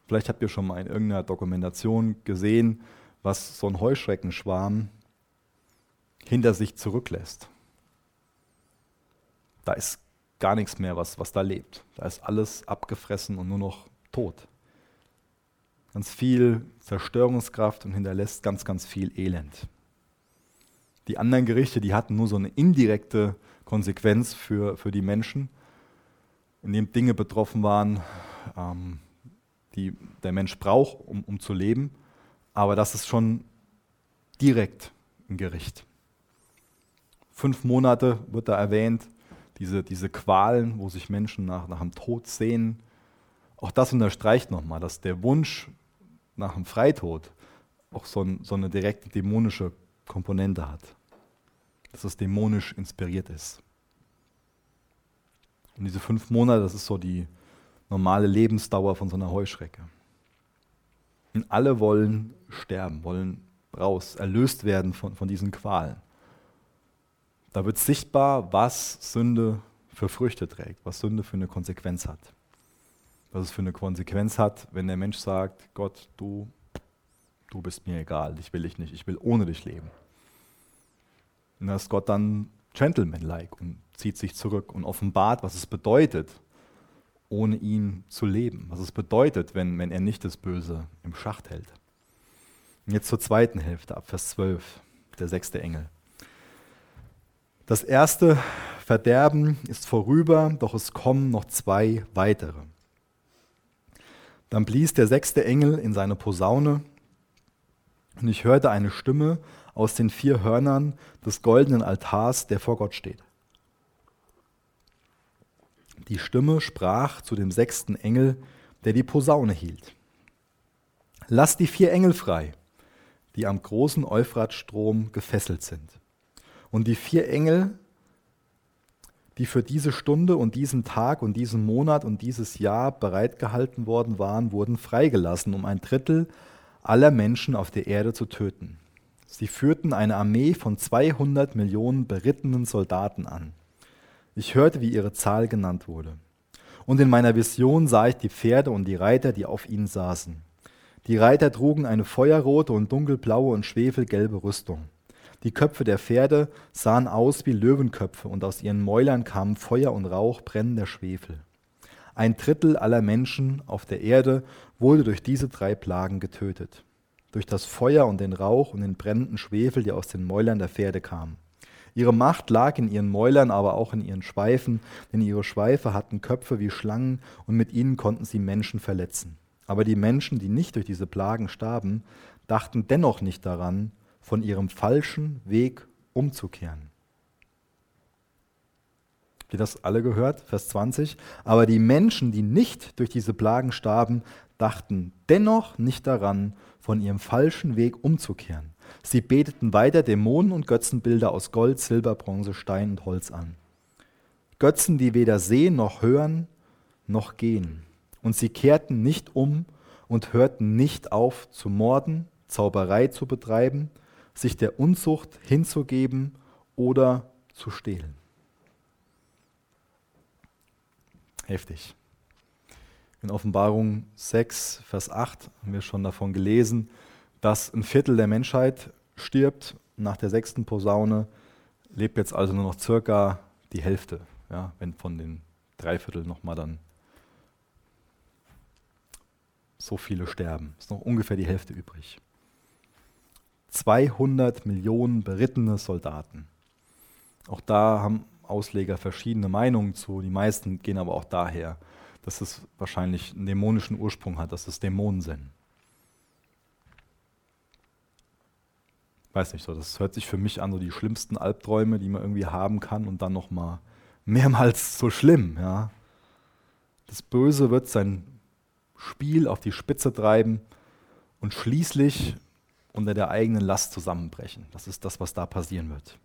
Vielleicht habt ihr schon mal in irgendeiner Dokumentation gesehen, was so ein Heuschreckenschwarm hinter sich zurücklässt da ist gar nichts mehr, was, was da lebt. Da ist alles abgefressen und nur noch tot. Ganz viel Zerstörungskraft und hinterlässt ganz, ganz viel Elend. Die anderen Gerichte, die hatten nur so eine indirekte Konsequenz für, für die Menschen, indem Dinge betroffen waren, ähm, die der Mensch braucht, um, um zu leben. Aber das ist schon direkt ein Gericht. Fünf Monate wird da erwähnt, diese, diese Qualen, wo sich Menschen nach, nach dem Tod sehen. Auch das unterstreicht nochmal, dass der Wunsch nach dem Freitod auch so, ein, so eine direkte dämonische Komponente hat. Dass es dämonisch inspiriert ist. Und diese fünf Monate, das ist so die normale Lebensdauer von so einer Heuschrecke. Und alle wollen sterben, wollen raus, erlöst werden von, von diesen Qualen. Da wird sichtbar, was Sünde für Früchte trägt, was Sünde für eine Konsequenz hat. Was es für eine Konsequenz hat, wenn der Mensch sagt, Gott, du, du bist mir egal, ich will dich nicht, ich will ohne dich leben. Und da ist Gott dann gentlemanlike und zieht sich zurück und offenbart, was es bedeutet, ohne ihn zu leben. Was es bedeutet, wenn, wenn er nicht das Böse im Schacht hält. Und jetzt zur zweiten Hälfte, ab Vers 12, der sechste Engel. Das erste Verderben ist vorüber, doch es kommen noch zwei weitere. Dann blies der sechste Engel in seine Posaune und ich hörte eine Stimme aus den vier Hörnern des goldenen Altars, der vor Gott steht. Die Stimme sprach zu dem sechsten Engel, der die Posaune hielt. Lass die vier Engel frei, die am großen Euphratstrom gefesselt sind. Und die vier Engel, die für diese Stunde und diesen Tag und diesen Monat und dieses Jahr bereitgehalten worden waren, wurden freigelassen, um ein Drittel aller Menschen auf der Erde zu töten. Sie führten eine Armee von 200 Millionen berittenen Soldaten an. Ich hörte, wie ihre Zahl genannt wurde. Und in meiner Vision sah ich die Pferde und die Reiter, die auf ihnen saßen. Die Reiter trugen eine feuerrote und dunkelblaue und schwefelgelbe Rüstung. Die Köpfe der Pferde sahen aus wie Löwenköpfe, und aus ihren Mäulern kamen Feuer und Rauch brennender Schwefel. Ein Drittel aller Menschen auf der Erde wurde durch diese drei Plagen getötet. Durch das Feuer und den Rauch und den brennenden Schwefel, die aus den Mäulern der Pferde kamen. Ihre Macht lag in ihren Mäulern, aber auch in ihren Schweifen, denn ihre Schweife hatten Köpfe wie Schlangen und mit ihnen konnten sie Menschen verletzen. Aber die Menschen, die nicht durch diese Plagen starben, dachten dennoch nicht daran, von ihrem falschen Weg umzukehren. Habt ihr das alle gehört? Vers 20. Aber die Menschen, die nicht durch diese Plagen starben, dachten dennoch nicht daran, von ihrem falschen Weg umzukehren. Sie beteten weiter Dämonen und Götzenbilder aus Gold, Silber, Bronze, Stein und Holz an. Götzen, die weder sehen noch hören noch gehen. Und sie kehrten nicht um und hörten nicht auf zu morden, Zauberei zu betreiben, sich der Unzucht hinzugeben oder zu stehlen. Heftig. In Offenbarung 6, Vers 8 haben wir schon davon gelesen, dass ein Viertel der Menschheit stirbt. Nach der sechsten Posaune lebt jetzt also nur noch circa die Hälfte, ja, wenn von den Dreiviertel nochmal dann so viele sterben. Ist noch ungefähr die Hälfte übrig. 200 Millionen berittene Soldaten. Auch da haben Ausleger verschiedene Meinungen zu. Die meisten gehen aber auch daher, dass es wahrscheinlich einen dämonischen Ursprung hat, dass es Dämonen sind. Weiß nicht so, das hört sich für mich an, so die schlimmsten Albträume, die man irgendwie haben kann und dann nochmal mehrmals so schlimm. Ja. Das Böse wird sein Spiel auf die Spitze treiben und schließlich unter der eigenen Last zusammenbrechen. Das ist das, was da passieren wird.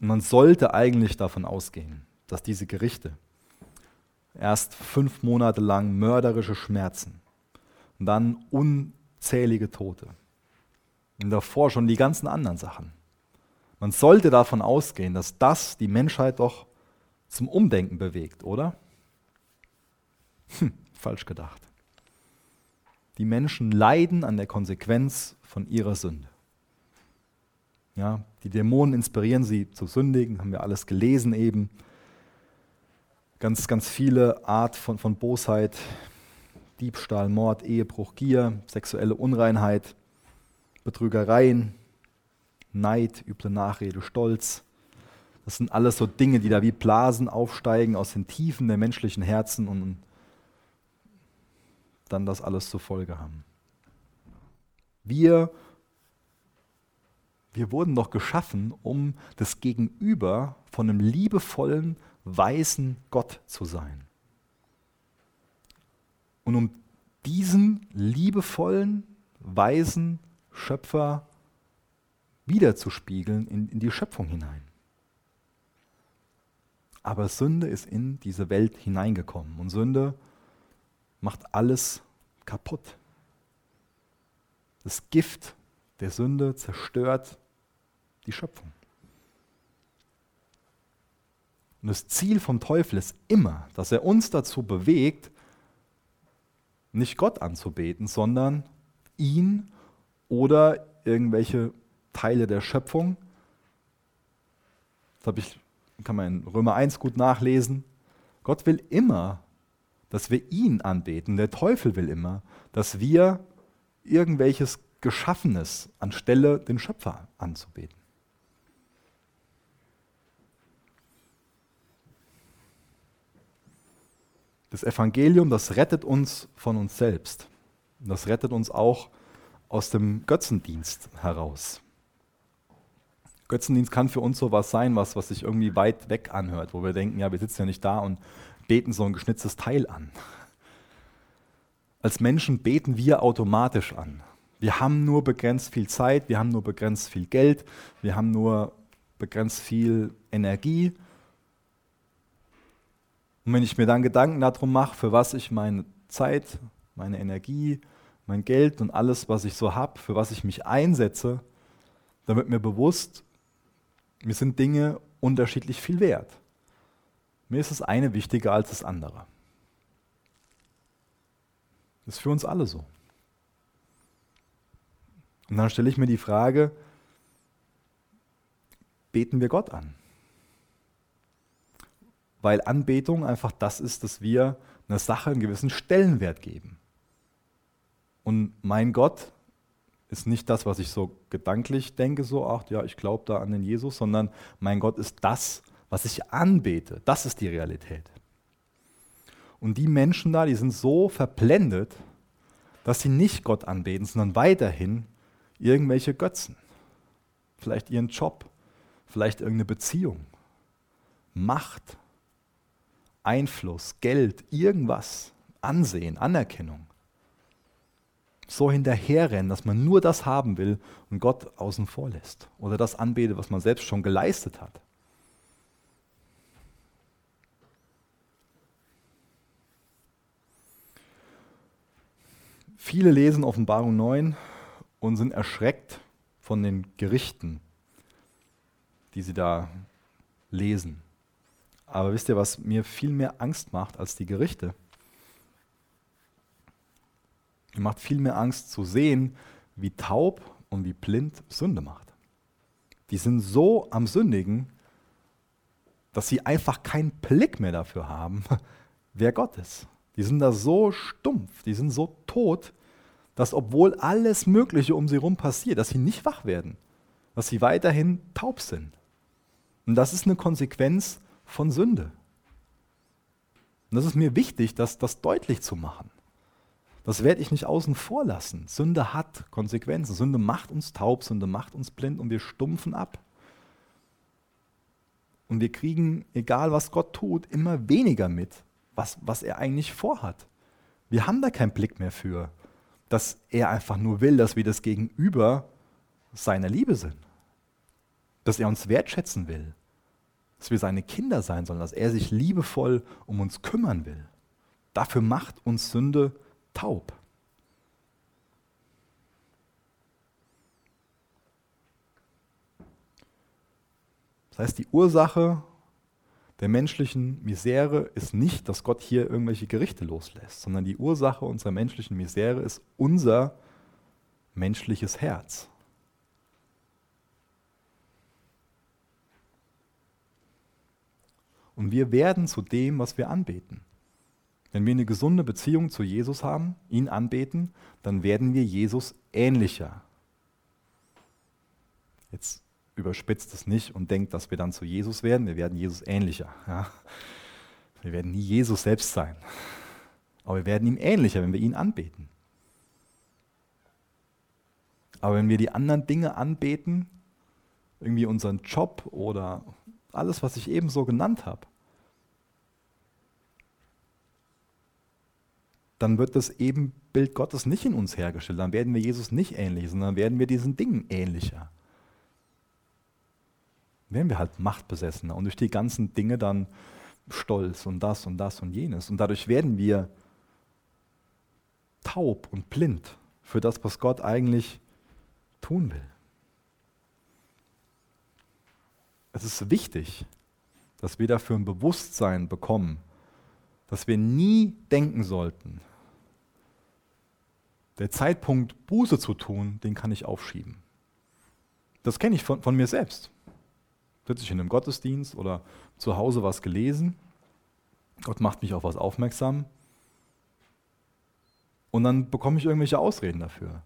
Und man sollte eigentlich davon ausgehen, dass diese Gerichte erst fünf Monate lang mörderische Schmerzen und dann unzählige Tote und davor schon die ganzen anderen Sachen. Man sollte davon ausgehen, dass das die Menschheit doch zum Umdenken bewegt, oder? Hm, falsch gedacht. Die Menschen leiden an der Konsequenz von ihrer Sünde. Ja, die Dämonen inspirieren sie zu sündigen, haben wir alles gelesen eben. Ganz, ganz viele Art von, von Bosheit, Diebstahl, Mord, Ehebruch, Gier, sexuelle Unreinheit, Betrügereien, Neid, üble Nachrede, Stolz. Das sind alles so Dinge, die da wie Blasen aufsteigen aus den Tiefen der menschlichen Herzen und dann das alles zur Folge haben. Wir, wir wurden doch geschaffen, um das Gegenüber von einem liebevollen, weisen Gott zu sein. Und um diesen liebevollen, weisen Schöpfer wiederzuspiegeln in, in die Schöpfung hinein. Aber Sünde ist in diese Welt hineingekommen und Sünde macht alles kaputt. Das Gift der Sünde zerstört die Schöpfung. Und das Ziel vom Teufel ist immer, dass er uns dazu bewegt, nicht Gott anzubeten, sondern ihn oder irgendwelche Teile der Schöpfung. Das ich, kann man in Römer 1 gut nachlesen. Gott will immer dass wir ihn anbeten. Der Teufel will immer, dass wir irgendwelches Geschaffenes anstelle den Schöpfer anzubeten. Das Evangelium, das rettet uns von uns selbst. Das rettet uns auch aus dem Götzendienst heraus. Götzendienst kann für uns so was sein, was, was sich irgendwie weit weg anhört, wo wir denken, ja, wir sitzen ja nicht da und beten so ein geschnitztes Teil an. Als Menschen beten wir automatisch an. Wir haben nur begrenzt viel Zeit, wir haben nur begrenzt viel Geld, wir haben nur begrenzt viel Energie. Und wenn ich mir dann Gedanken darum mache, für was ich meine Zeit, meine Energie, mein Geld und alles, was ich so habe, für was ich mich einsetze, dann wird mir bewusst, mir sind Dinge unterschiedlich viel wert. Mir ist das eine wichtiger als das andere. Das ist für uns alle so. Und dann stelle ich mir die Frage, beten wir Gott an? Weil Anbetung einfach das ist, dass wir einer Sache einen gewissen Stellenwert geben. Und mein Gott ist nicht das, was ich so gedanklich denke, so, ach ja, ich glaube da an den Jesus, sondern mein Gott ist das, was ich anbete. Das ist die Realität. Und die Menschen da, die sind so verblendet, dass sie nicht Gott anbeten, sondern weiterhin irgendwelche Götzen. Vielleicht ihren Job, vielleicht irgendeine Beziehung, Macht, Einfluss, Geld, irgendwas, Ansehen, Anerkennung. So hinterherrennen, dass man nur das haben will und Gott außen vor lässt. Oder das anbetet, was man selbst schon geleistet hat. Viele lesen Offenbarung 9 und sind erschreckt von den Gerichten, die sie da lesen. Aber wisst ihr, was mir viel mehr Angst macht als die Gerichte? Mir macht viel mehr Angst zu sehen, wie taub und wie blind Sünde macht. Die sind so am Sündigen, dass sie einfach keinen Blick mehr dafür haben, wer Gott ist. Die sind da so stumpf, die sind so tot, dass obwohl alles Mögliche um sie herum passiert, dass sie nicht wach werden, dass sie weiterhin taub sind. Und das ist eine Konsequenz von Sünde. Und das ist mir wichtig, das, das deutlich zu machen. Das werde ich nicht außen vor lassen. Sünde hat Konsequenzen. Sünde macht uns taub, Sünde macht uns blind und wir stumpfen ab. Und wir kriegen, egal was Gott tut, immer weniger mit, was, was er eigentlich vorhat. Wir haben da keinen Blick mehr für, dass er einfach nur will, dass wir das Gegenüber seiner Liebe sind. Dass er uns wertschätzen will. Dass wir seine Kinder sein sollen, dass er sich liebevoll um uns kümmern will. Dafür macht uns Sünde taub. Das heißt, die Ursache der menschlichen Misere ist nicht, dass Gott hier irgendwelche Gerichte loslässt, sondern die Ursache unserer menschlichen Misere ist unser menschliches Herz. Und wir werden zu dem, was wir anbeten. Wenn wir eine gesunde Beziehung zu Jesus haben, ihn anbeten, dann werden wir Jesus ähnlicher. Jetzt überspitzt es nicht und denkt, dass wir dann zu Jesus werden. Wir werden Jesus ähnlicher. Ja? Wir werden nie Jesus selbst sein. Aber wir werden ihm ähnlicher, wenn wir ihn anbeten. Aber wenn wir die anderen Dinge anbeten, irgendwie unseren Job oder alles, was ich eben so genannt habe, dann wird das Ebenbild Gottes nicht in uns hergestellt. Dann werden wir Jesus nicht ähnlich, sondern werden wir diesen Dingen ähnlicher. Werden wir halt machtbesessener und durch die ganzen Dinge dann stolz und das und das und jenes. Und dadurch werden wir taub und blind für das, was Gott eigentlich tun will. Es ist wichtig, dass wir dafür ein Bewusstsein bekommen, dass wir nie denken sollten, der Zeitpunkt, Buße zu tun, den kann ich aufschieben. Das kenne ich von, von mir selbst. Sitze ich in einem Gottesdienst oder zu Hause was gelesen, Gott macht mich auf was aufmerksam und dann bekomme ich irgendwelche Ausreden dafür.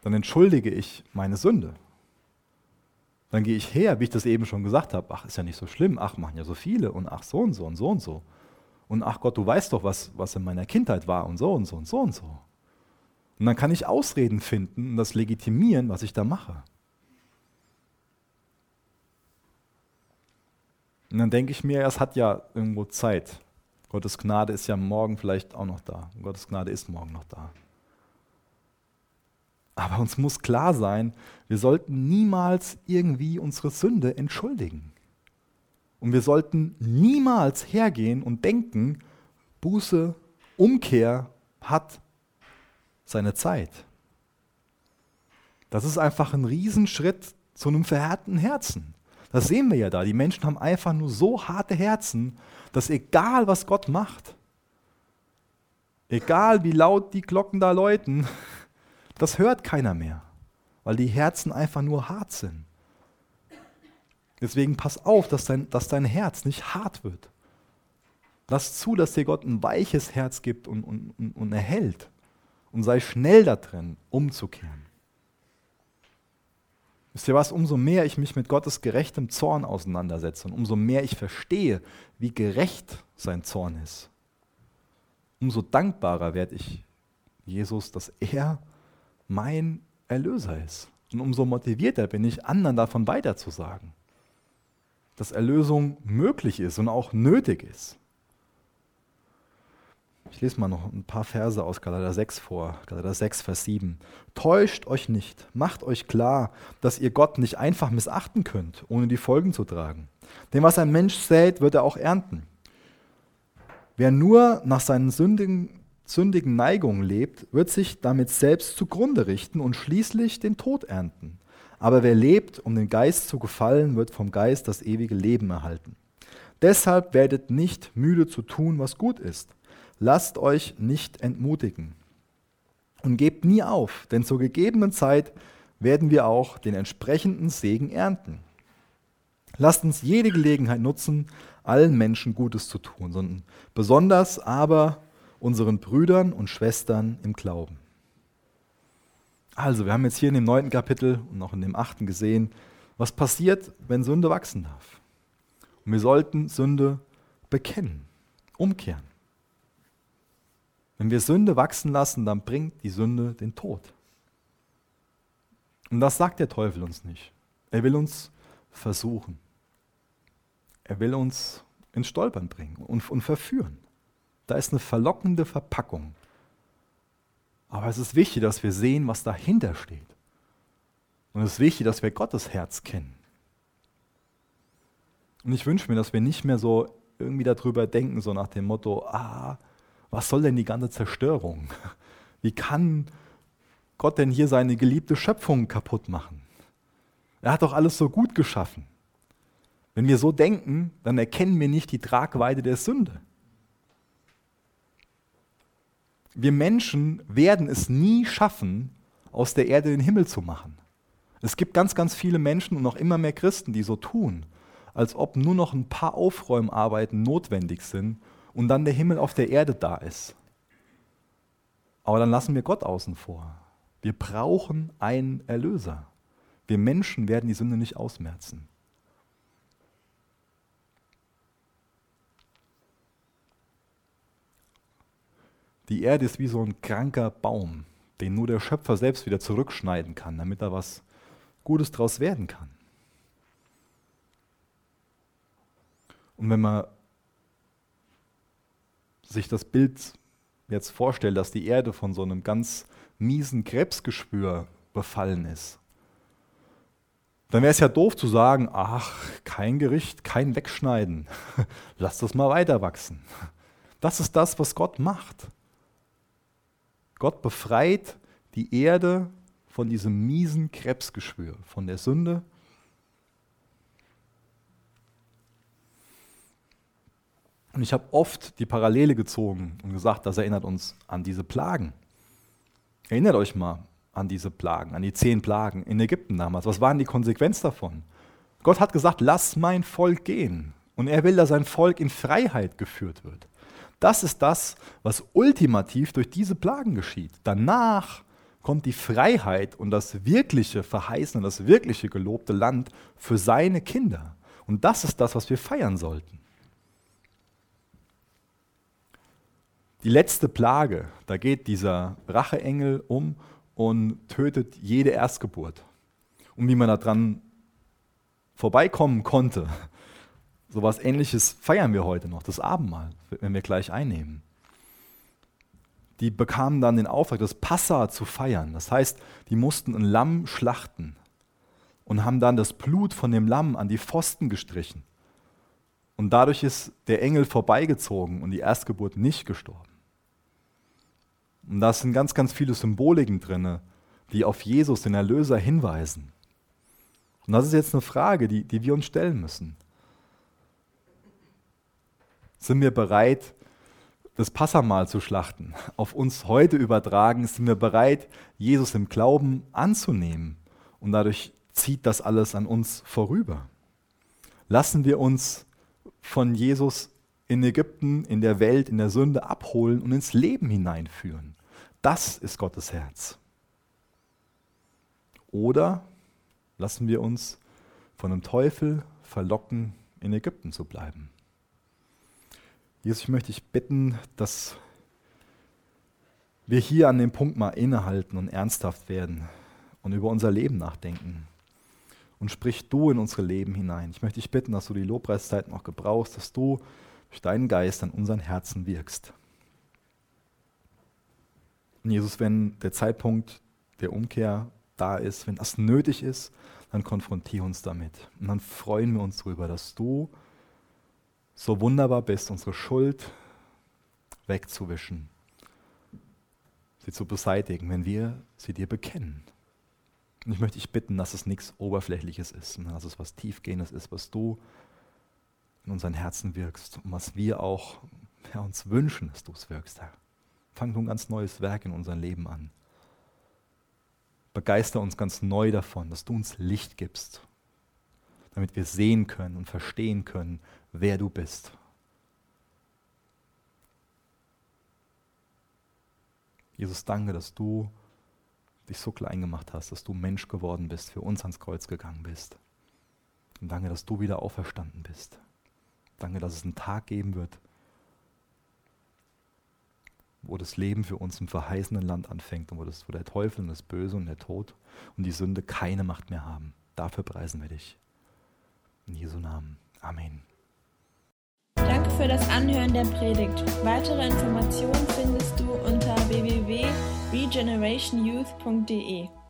Dann entschuldige ich meine Sünde. Dann gehe ich her, wie ich das eben schon gesagt habe, ach, ist ja nicht so schlimm, ach, machen ja so viele und ach, so und so und so und so. Und ach Gott, du weißt doch, was, was in meiner Kindheit war und so und so und so und so. Und dann kann ich Ausreden finden und das legitimieren, was ich da mache. Und dann denke ich mir, es hat ja irgendwo Zeit. Gottes Gnade ist ja morgen vielleicht auch noch da. Gottes Gnade ist morgen noch da. Aber uns muss klar sein, wir sollten niemals irgendwie unsere Sünde entschuldigen. Und wir sollten niemals hergehen und denken, Buße, Umkehr hat seine Zeit. Das ist einfach ein Riesenschritt zu einem verhärteten Herzen. Das sehen wir ja da. Die Menschen haben einfach nur so harte Herzen, dass egal was Gott macht, egal wie laut die Glocken da läuten, das hört keiner mehr, weil die Herzen einfach nur hart sind. Deswegen pass auf, dass dein, dass dein Herz nicht hart wird. Lass zu, dass dir Gott ein weiches Herz gibt und, und, und, erhält. Und sei schnell da drin, umzukehren. Wisst ihr was? Umso mehr ich mich mit Gottes gerechtem Zorn auseinandersetze und umso mehr ich verstehe, wie gerecht sein Zorn ist, umso dankbarer werde ich Jesus, dass er mein Erlöser ist. Und umso motivierter bin ich, anderen davon weiterzusagen, dass Erlösung möglich ist und auch nötig ist. Ich lese mal noch ein paar Verse aus Galater 6 vor. Galater 6, Vers 7. Täuscht euch nicht, macht euch klar, dass ihr Gott nicht einfach missachten könnt, ohne die Folgen zu tragen. Denn was ein Mensch sät, wird er auch ernten. Wer nur nach seinen sündigen, sündigen Neigungen lebt, wird sich damit selbst zugrunde richten und schließlich den Tod ernten. Aber wer lebt, um dem Geist zu gefallen, wird vom Geist das ewige Leben erhalten. Deshalb werdet nicht müde zu tun, was gut ist Lasst euch nicht entmutigen und gebt nie auf, denn zur gegebenen Zeit werden wir auch den entsprechenden Segen ernten. Lasst uns jede Gelegenheit nutzen, allen Menschen Gutes zu tun, sondern besonders aber unseren Brüdern und Schwestern im Glauben. Also, wir haben jetzt hier in dem neunten Kapitel und auch in dem achten gesehen, was passiert, wenn Sünde wachsen darf. Und wir sollten Sünde bekennen, umkehren. Wenn wir Sünde wachsen lassen, dann bringt die Sünde den Tod. Und das sagt der Teufel uns nicht. Er will uns versuchen. Er will uns ins Stolpern bringen und, und verführen. Da ist eine verlockende Verpackung. Aber es ist wichtig, dass wir sehen, was dahinter steht. Und es ist wichtig, dass wir Gottes Herz kennen. Und ich wünsche mir, dass wir nicht mehr so irgendwie darüber denken, so nach dem Motto, ah, was soll denn die ganze Zerstörung? Wie kann Gott denn hier seine geliebte Schöpfung kaputt machen? Er hat doch alles so gut geschaffen. Wenn wir so denken, dann erkennen wir nicht die Tragweite der Sünde. Wir Menschen werden es nie schaffen, aus der Erde den Himmel zu machen. Es gibt ganz, ganz viele Menschen und noch immer mehr Christen, die so tun, als ob nur noch ein paar Aufräumarbeiten notwendig sind, und dann der Himmel auf der Erde da ist. Aber dann lassen wir Gott außen vor. Wir brauchen einen Erlöser. Wir Menschen werden die Sünde nicht ausmerzen. Die Erde ist wie so ein kranker Baum, den nur der Schöpfer selbst wieder zurückschneiden kann, damit da was Gutes draus werden kann. Und wenn man sich das Bild jetzt vorstellt, dass die Erde von so einem ganz miesen Krebsgeschwür befallen ist, dann wäre es ja doof zu sagen, ach, kein Gericht, kein Wegschneiden, lass das mal weiter wachsen. Das ist das, was Gott macht. Gott befreit die Erde von diesem miesen Krebsgeschwür, von der Sünde Und ich habe oft die Parallele gezogen und gesagt, das erinnert uns an diese Plagen. Erinnert euch mal an diese Plagen, an die zehn Plagen in Ägypten damals. Was waren die Konsequenzen davon? Gott hat gesagt, lass mein Volk gehen. Und er will, dass sein Volk in Freiheit geführt wird. Das ist das, was ultimativ durch diese Plagen geschieht. Danach kommt die Freiheit und das wirkliche verheißene, das wirkliche gelobte Land für seine Kinder. Und das ist das, was wir feiern sollten. Die letzte Plage, da geht dieser Racheengel um und tötet jede Erstgeburt. Und wie man daran vorbeikommen konnte, so etwas ähnliches feiern wir heute noch, das Abendmahl, wenn wir gleich einnehmen. Die bekamen dann den Auftrag, das Passa zu feiern. Das heißt, die mussten ein Lamm schlachten und haben dann das Blut von dem Lamm an die Pfosten gestrichen. Und dadurch ist der Engel vorbeigezogen und die Erstgeburt nicht gestorben. Und da sind ganz, ganz viele Symboliken drin, die auf Jesus, den Erlöser, hinweisen. Und das ist jetzt eine Frage, die, die wir uns stellen müssen. Sind wir bereit, das Passamal zu schlachten? Auf uns heute übertragen, sind wir bereit, Jesus im Glauben anzunehmen? Und dadurch zieht das alles an uns vorüber. Lassen wir uns von Jesus in Ägypten, in der Welt, in der Sünde abholen und ins Leben hineinführen. Das ist Gottes Herz. Oder lassen wir uns von einem Teufel verlocken, in Ägypten zu bleiben. Jesus, ich möchte dich bitten, dass wir hier an dem Punkt mal innehalten und ernsthaft werden und über unser Leben nachdenken. Und sprich du in unsere Leben hinein. Ich möchte dich bitten, dass du die Lobpreiszeit noch gebrauchst, dass du durch deinen Geist an unseren Herzen wirkst. Und Jesus, wenn der Zeitpunkt der Umkehr da ist, wenn das nötig ist, dann konfrontiere uns damit. Und dann freuen wir uns darüber, dass du so wunderbar bist, unsere Schuld wegzuwischen, sie zu beseitigen, wenn wir sie dir bekennen. Und ich möchte dich bitten, dass es nichts Oberflächliches ist, sondern dass es was Tiefgehendes ist, was du in unseren Herzen wirkst und was wir auch ja, uns wünschen, dass du es wirkst, Herr. Fang ein ganz neues Werk in unserem Leben an. Begeister uns ganz neu davon, dass du uns Licht gibst, damit wir sehen können und verstehen können, wer du bist. Jesus, danke, dass du dich so klein gemacht hast, dass du Mensch geworden bist, für uns ans Kreuz gegangen bist. Und danke, dass du wieder auferstanden bist. Danke, dass es einen Tag geben wird, wo das Leben für uns im verheißenen Land anfängt und wo, das, wo der Teufel und das Böse und der Tod und die Sünde keine Macht mehr haben. Dafür preisen wir dich. In Jesu Namen. Amen. Danke für das Anhören der Predigt. Weitere Informationen findest du unter www.regenerationyouth.de.